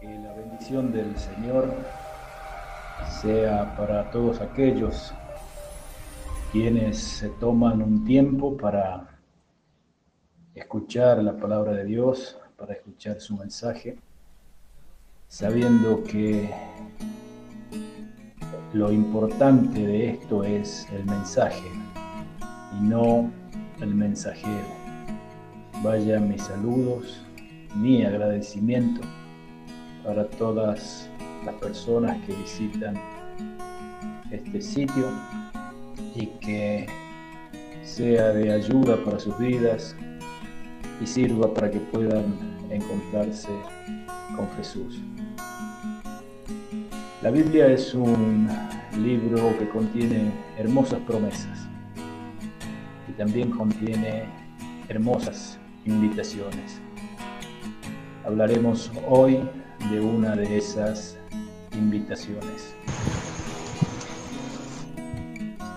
Que la bendición del Señor sea para todos aquellos quienes se toman un tiempo para escuchar la palabra de Dios, para escuchar su mensaje, sabiendo que lo importante de esto es el mensaje y no el mensajero. Vaya mis saludos, mi agradecimiento para todas las personas que visitan este sitio y que sea de ayuda para sus vidas y sirva para que puedan encontrarse con Jesús. La Biblia es un libro que contiene hermosas promesas y también contiene hermosas invitaciones. Hablaremos hoy de una de esas invitaciones.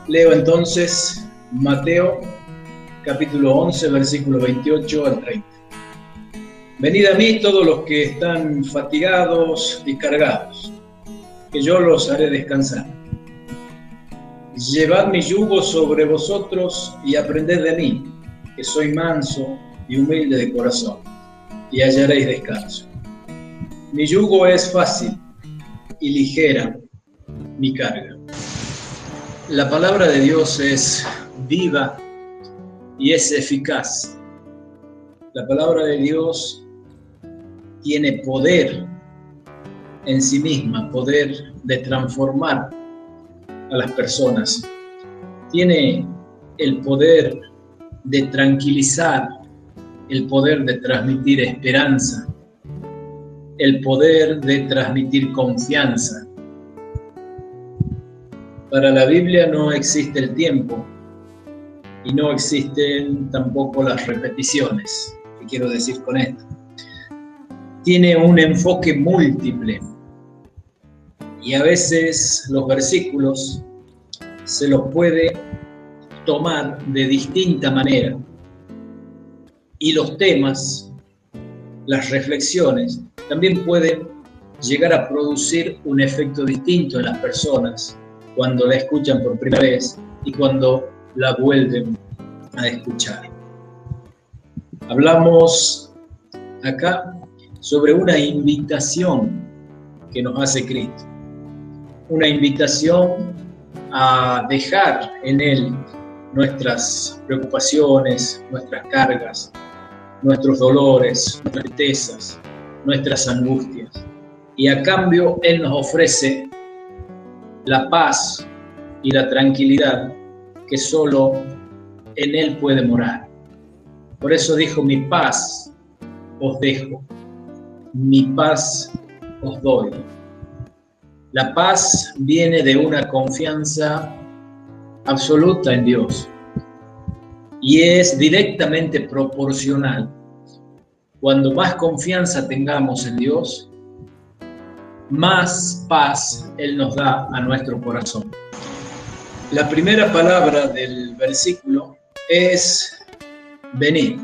Leo entonces Mateo capítulo 11 versículo 28 al 30. Venid a mí todos los que están fatigados y cargados, que yo los haré descansar. Llevad mi yugo sobre vosotros y aprended de mí, que soy manso y humilde de corazón, y hallaréis descanso. Mi yugo es fácil y ligera mi carga. La palabra de Dios es viva y es eficaz. La palabra de Dios tiene poder en sí misma, poder de transformar a las personas. Tiene el poder de tranquilizar, el poder de transmitir esperanza, el poder de transmitir confianza. Para la Biblia no existe el tiempo y no existen tampoco las repeticiones. ¿Qué quiero decir con esto? Tiene un enfoque múltiple y a veces los versículos se los puede tomar de distinta manera y los temas, las reflexiones, también pueden llegar a producir un efecto distinto en las personas cuando la escuchan por primera vez y cuando la vuelven a escuchar. Hablamos acá sobre una invitación que nos hace Cristo, una invitación a dejar en Él nuestras preocupaciones, nuestras cargas, nuestros dolores, nuestras tristezas, nuestras angustias. Y a cambio Él nos ofrece la paz y la tranquilidad que solo en Él puede morar. Por eso dijo, mi paz os dejo, mi paz os doy. La paz viene de una confianza absoluta en Dios y es directamente proporcional cuando más confianza tengamos en Dios, más paz Él nos da a nuestro corazón. La primera palabra del versículo es venir,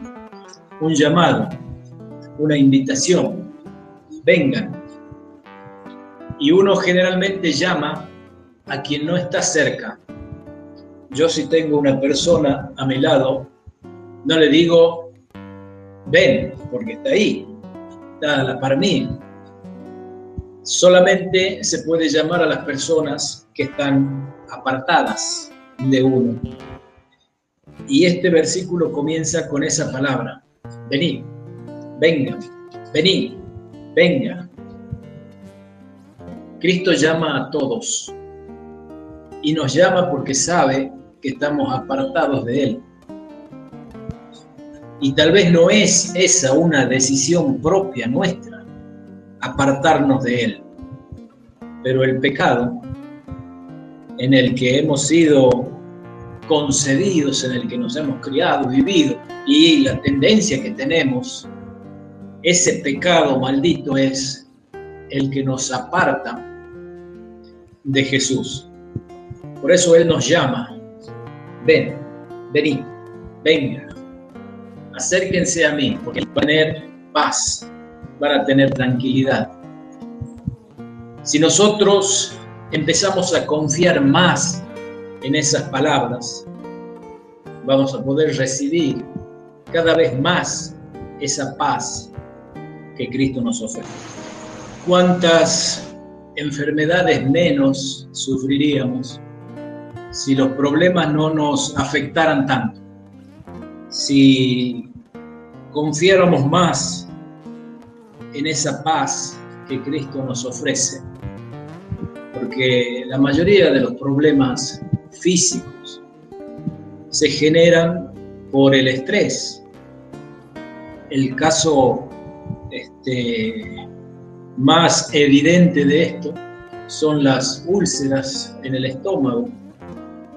un llamado, una invitación, vengan. Y uno generalmente llama a quien no está cerca. Yo si tengo una persona a mi lado, no le digo ven, porque está ahí, está la par mí. Solamente se puede llamar a las personas que están apartadas de uno. Y este versículo comienza con esa palabra, vení, venga, vení, venga. Cristo llama a todos y nos llama porque sabe que estamos apartados de Él. Y tal vez no es esa una decisión propia nuestra, apartarnos de Él. Pero el pecado en el que hemos sido concebidos, en el que nos hemos criado, vivido, y la tendencia que tenemos, ese pecado maldito es el que nos aparta de Jesús. Por eso Él nos llama, ven, vení, venga, acérquense a mí, porque tener paz, van a tener tranquilidad, Si nosotros empezamos a confiar más en esas palabras, vamos a poder recibir cada vez más esa paz que Cristo nos ofrece. ¿Cuántas enfermedades menos sufriríamos si los problemas no nos afectaran tanto? Si confiáramos más en esa paz que Cristo nos ofrece. Porque la mayoría de los problemas físicos se generan por el estrés. El caso este, más evidente de esto son las úlceras en el estómago,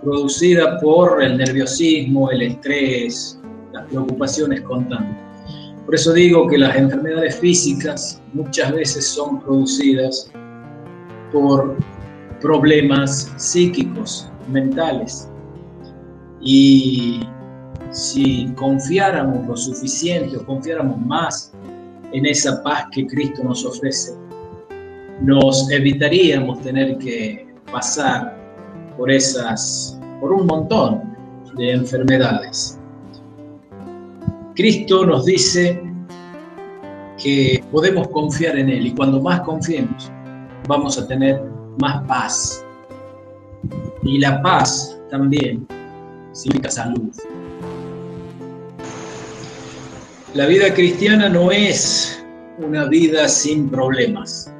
producidas por el nerviosismo, el estrés, preocupaciones constantes. Por eso digo que las enfermedades físicas muchas veces son producidas por problemas psíquicos, mentales. Y si confiáramos lo suficiente o confiáramos más en esa paz que Cristo nos ofrece, nos evitaríamos tener que pasar por esas, por un montón de enfermedades. Cristo nos dice que podemos confiar en Él y cuando más confiemos vamos a tener más paz. Y la paz también significa salud. La vida cristiana no es una vida sin problemas.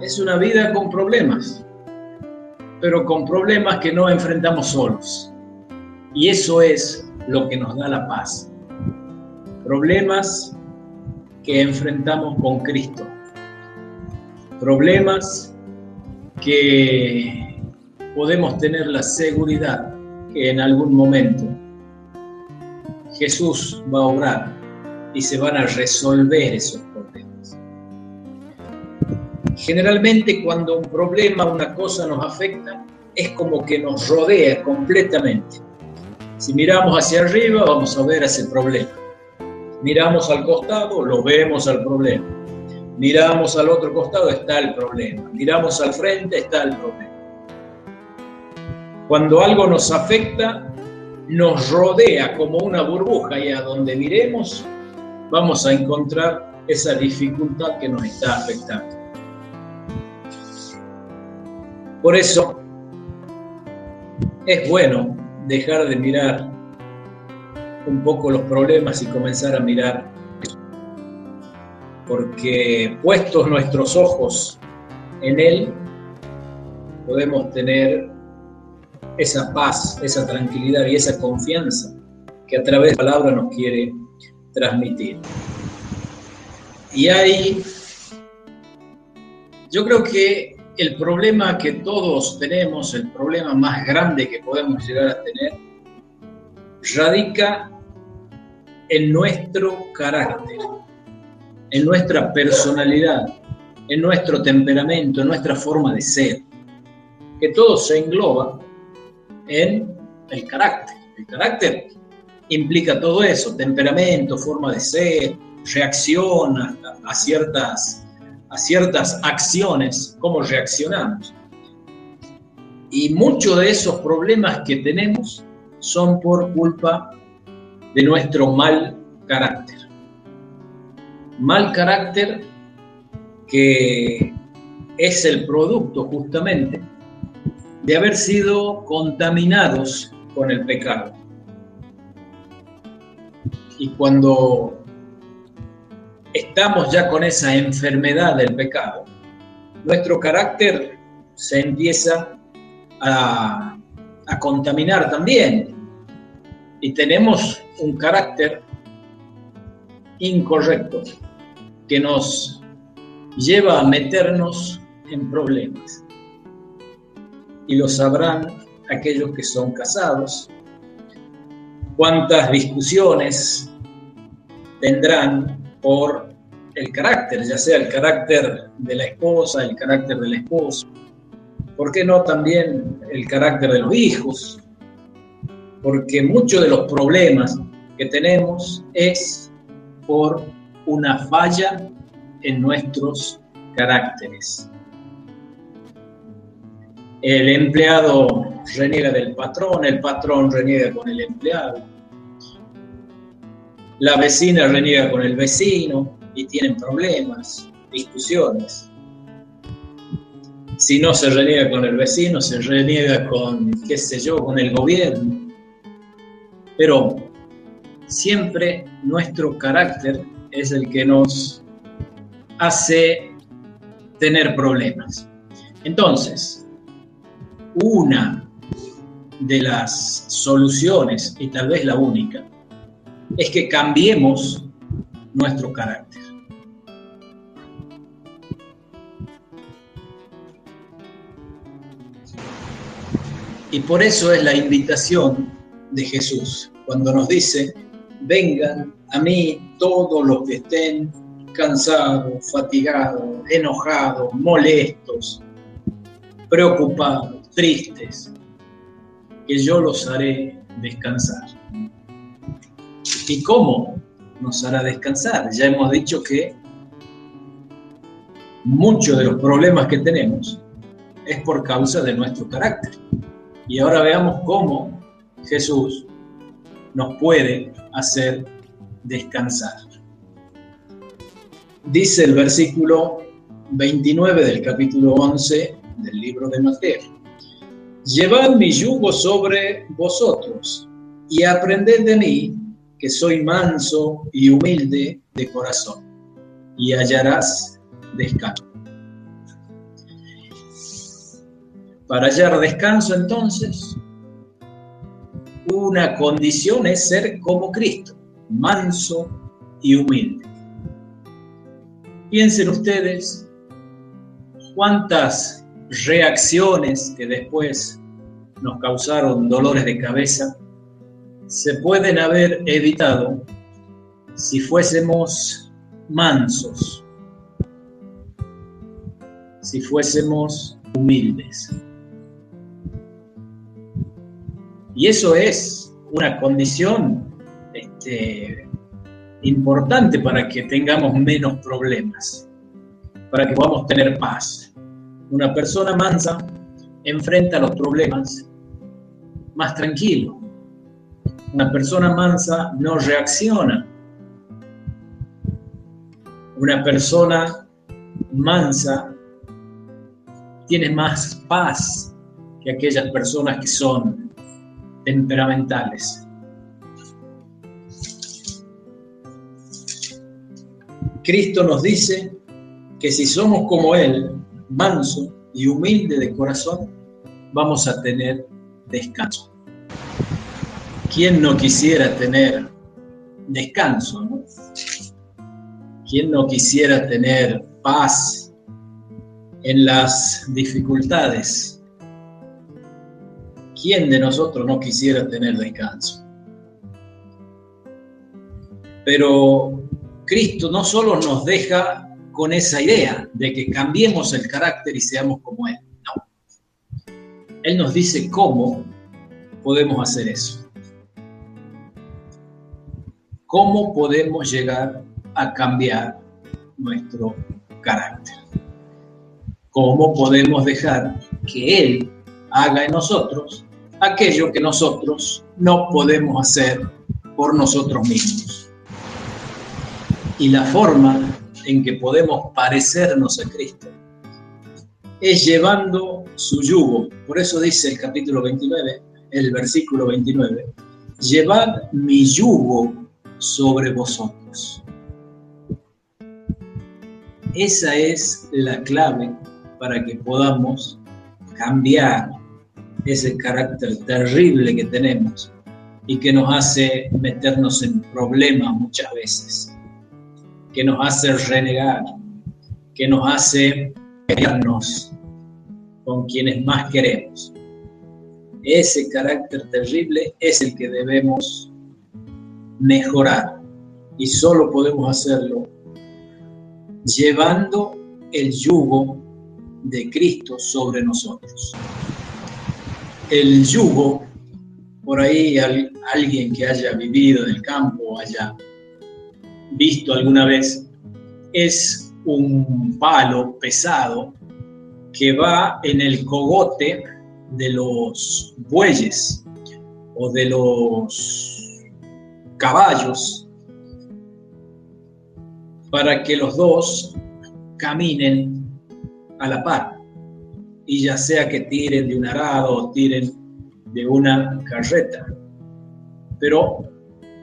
Es una vida con problemas, pero con problemas que no enfrentamos solos. Y eso es lo que nos da la paz. Problemas que enfrentamos con Cristo. Problemas que podemos tener la seguridad que en algún momento Jesús va a obrar y se van a resolver esos problemas. Generalmente cuando un problema, una cosa nos afecta, es como que nos rodea completamente. Si miramos hacia arriba, vamos a ver ese problema. Miramos al costado, lo vemos al problema. Miramos al otro costado, está el problema. Miramos al frente, está el problema. Cuando algo nos afecta, nos rodea como una burbuja y a donde miremos vamos a encontrar esa dificultad que nos está afectando. Por eso es bueno dejar de mirar un poco los problemas y comenzar a mirar, porque puestos nuestros ojos en Él, podemos tener esa paz, esa tranquilidad y esa confianza que a través de la palabra nos quiere transmitir. Y hay, yo creo que el problema que todos tenemos, el problema más grande que podemos llegar a tener, radica en nuestro carácter, en nuestra personalidad, en nuestro temperamento, en nuestra forma de ser, que todo se engloba en el carácter. El carácter implica todo eso, temperamento, forma de ser, reacción a, ciertas, a ciertas acciones, cómo reaccionamos. Y muchos de esos problemas que tenemos son por culpa de nuestro mal carácter. Mal carácter que es el producto justamente de haber sido contaminados con el pecado. Y cuando estamos ya con esa enfermedad del pecado, nuestro carácter se empieza a, a contaminar también. Y tenemos un carácter incorrecto que nos lleva a meternos en problemas. Y lo sabrán aquellos que son casados, cuántas discusiones tendrán por el carácter, ya sea el carácter de la esposa, el carácter del esposo, ¿por qué no también el carácter de los hijos? Porque muchos de los problemas que tenemos es por una falla en nuestros caracteres. El empleado reniega del patrón, el patrón reniega con el empleado. La vecina reniega con el vecino y tienen problemas, discusiones. Si no se reniega con el vecino, se reniega con, qué sé yo, con el gobierno. Pero siempre nuestro carácter es el que nos hace tener problemas. Entonces, una de las soluciones, y tal vez la única, es que cambiemos nuestro carácter. Y por eso es la invitación de Jesús, cuando nos dice, vengan a mí todos los que estén cansados, fatigados, enojados, molestos, preocupados, tristes, que yo los haré descansar. ¿Y cómo nos hará descansar? Ya hemos dicho que muchos de los problemas que tenemos es por causa de nuestro carácter. Y ahora veamos cómo Jesús nos puede hacer descansar. Dice el versículo 29 del capítulo 11 del libro de Mateo. Llevad mi yugo sobre vosotros y aprended de mí, que soy manso y humilde de corazón, y hallarás descanso. Para hallar descanso entonces, una condición es ser como Cristo, manso y humilde. Piensen ustedes cuántas reacciones que después nos causaron dolores de cabeza se pueden haber evitado si fuésemos mansos, si fuésemos humildes. Y eso es una condición este, importante para que tengamos menos problemas, para que podamos tener paz. Una persona mansa enfrenta los problemas más tranquilo. Una persona mansa no reacciona. Una persona mansa tiene más paz que aquellas personas que son temperamentales. Cristo nos dice que si somos como Él, manso y humilde de corazón, vamos a tener descanso. ¿Quién no quisiera tener descanso? ¿Quién no quisiera tener paz en las dificultades? ¿Quién de nosotros no quisiera tener descanso? Pero Cristo no solo nos deja con esa idea de que cambiemos el carácter y seamos como Él, no. Él nos dice cómo podemos hacer eso. ¿Cómo podemos llegar a cambiar nuestro carácter? ¿Cómo podemos dejar que Él haga en nosotros aquello que nosotros no podemos hacer por nosotros mismos. Y la forma en que podemos parecernos a Cristo es llevando su yugo. Por eso dice el capítulo 29, el versículo 29, llevad mi yugo sobre vosotros. Esa es la clave para que podamos cambiar ese carácter terrible que tenemos y que nos hace meternos en problemas muchas veces, que nos hace renegar, que nos hace pelearnos con quienes más queremos. Ese carácter terrible es el que debemos mejorar y solo podemos hacerlo llevando el yugo de Cristo sobre nosotros el yugo, por ahí alguien que haya vivido en el campo, haya visto alguna vez, es un palo pesado que va en el cogote de los bueyes o de los caballos para que los dos caminen a la par y ya sea que tiren de un arado o tiren de una carreta. Pero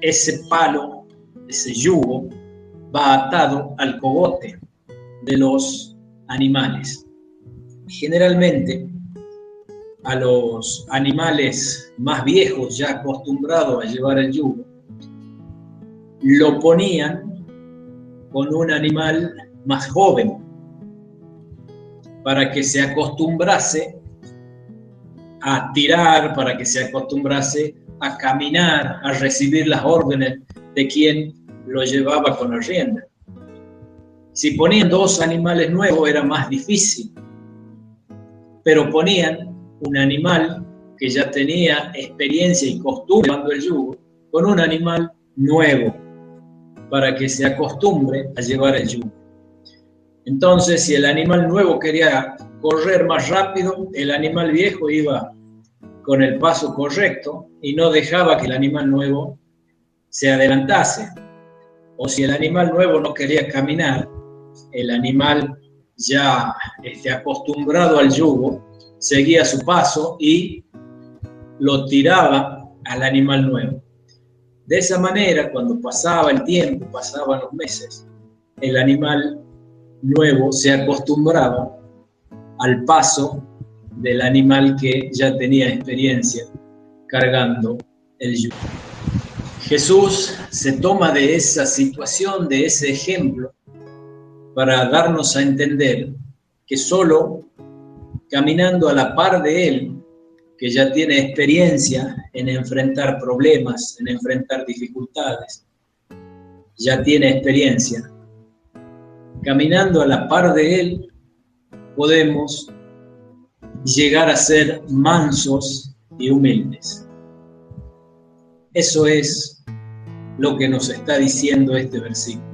ese palo, ese yugo, va atado al cogote de los animales. Generalmente, a los animales más viejos, ya acostumbrados a llevar el yugo, lo ponían con un animal más joven para que se acostumbrase a tirar, para que se acostumbrase a caminar, a recibir las órdenes de quien lo llevaba con la rienda. Si ponían dos animales nuevos era más difícil, pero ponían un animal que ya tenía experiencia y costumbre llevando el yugo con un animal nuevo para que se acostumbre a llevar el yugo. Entonces, si el animal nuevo quería correr más rápido, el animal viejo iba con el paso correcto y no dejaba que el animal nuevo se adelantase. O si el animal nuevo no quería caminar, el animal ya este, acostumbrado al yugo seguía su paso y lo tiraba al animal nuevo. De esa manera, cuando pasaba el tiempo, pasaban los meses, el animal nuevo se acostumbraba al paso del animal que ya tenía experiencia cargando el yugo. Jesús se toma de esa situación, de ese ejemplo, para darnos a entender que solo caminando a la par de Él, que ya tiene experiencia en enfrentar problemas, en enfrentar dificultades, ya tiene experiencia, caminando a la par de Él, podemos llegar a ser mansos y humildes. Eso es lo que nos está diciendo este versículo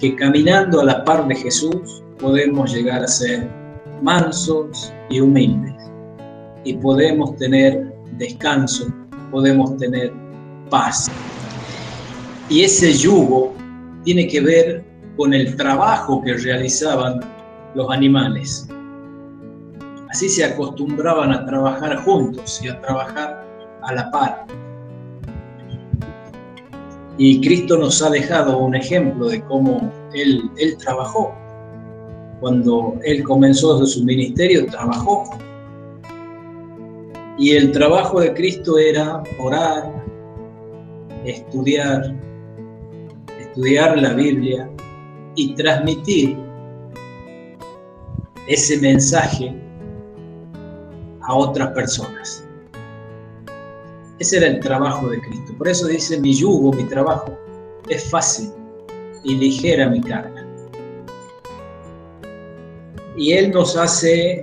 que caminando a la par de Jesús podemos llegar a ser mansos y humildes y podemos tener descanso, podemos tener paz. Y ese yugo tiene que ver con el trabajo que realizaban los animales. Así se acostumbraban a trabajar juntos y a trabajar a la par. Y Cristo nos ha dejado un ejemplo de cómo Él, trabajó. Cuando Él comenzó su ministerio, trabajó. Y el trabajo de Cristo era orar, estudiar, estudiar la Biblia y transmitir ese mensaje a otras personas. Ese era el trabajo de Cristo. Por eso dice, mi yugo, mi trabajo, es fácil y ligera mi carga. Y Él nos hace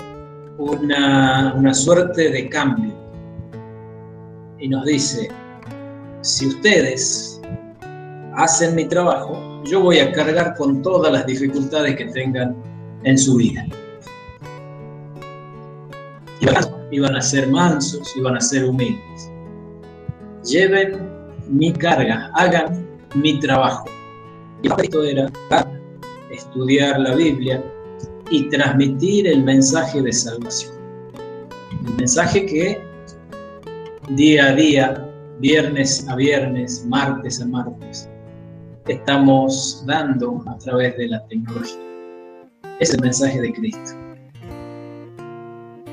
una, una suerte de cambio. Y nos dice, si ustedes hacen mi trabajo, yo voy a cargar con todas las dificultades que tengan en su vida. Iban a ser mansos, iban a ser humildes lleven mi carga, hagan mi trabajo. Y esto era estudiar la Biblia y transmitir el mensaje de salvación. El mensaje que día a día, viernes a viernes, martes a martes, estamos dando a través de la tecnología. Es el mensaje de Cristo.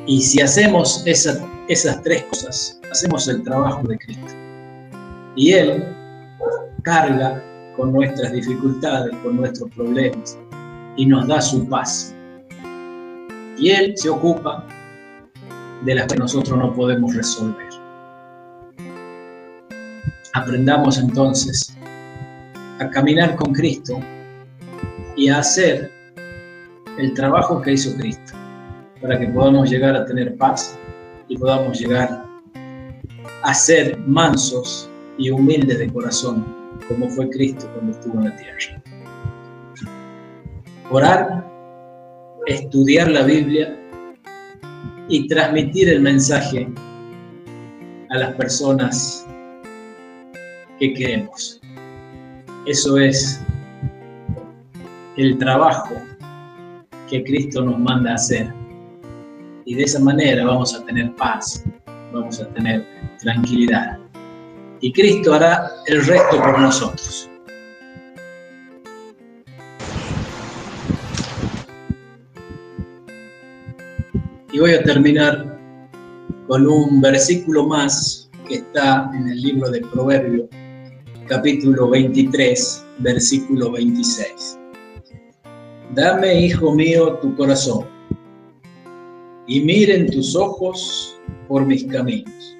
Y si hacemos esas tres cosas, hacemos el trabajo de Cristo. Y Él carga con nuestras dificultades, con nuestros problemas, y nos da su paz. Y Él se ocupa de las que nosotros no podemos resolver. Aprendamos entonces a caminar con Cristo y a hacer el trabajo que hizo Cristo, para que podamos llegar a tener paz y podamos llegar a ser mansos y humilde de corazón, como fue Cristo cuando estuvo en la tierra. Orar, estudiar la Biblia y transmitir el mensaje a las personas que queremos. Eso es el trabajo que Cristo nos manda hacer. Y de esa manera vamos a tener paz, vamos a tener tranquilidad. Y Cristo hará el resto por nosotros. Y voy a terminar con un versículo más que está en el libro de Proverbios, capítulo 23, versículo 26. Dame, hijo mío, tu corazón, y miren tus ojos por mis caminos.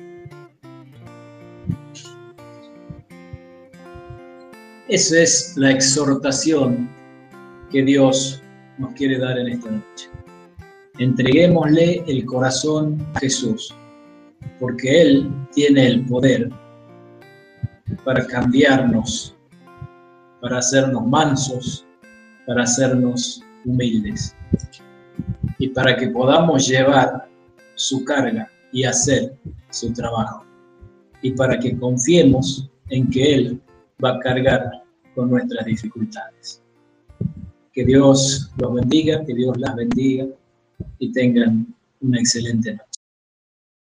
Esa es la exhortación que Dios nos quiere dar en esta noche. Entreguémosle el corazón a Jesús, porque Él tiene el poder para cambiarnos, para hacernos mansos, para hacernos humildes y para que podamos llevar su carga y hacer su trabajo y para que confiemos en que Él va a cargar con nuestras dificultades. Que Dios los bendiga, que Dios las bendiga y tengan una excelente noche.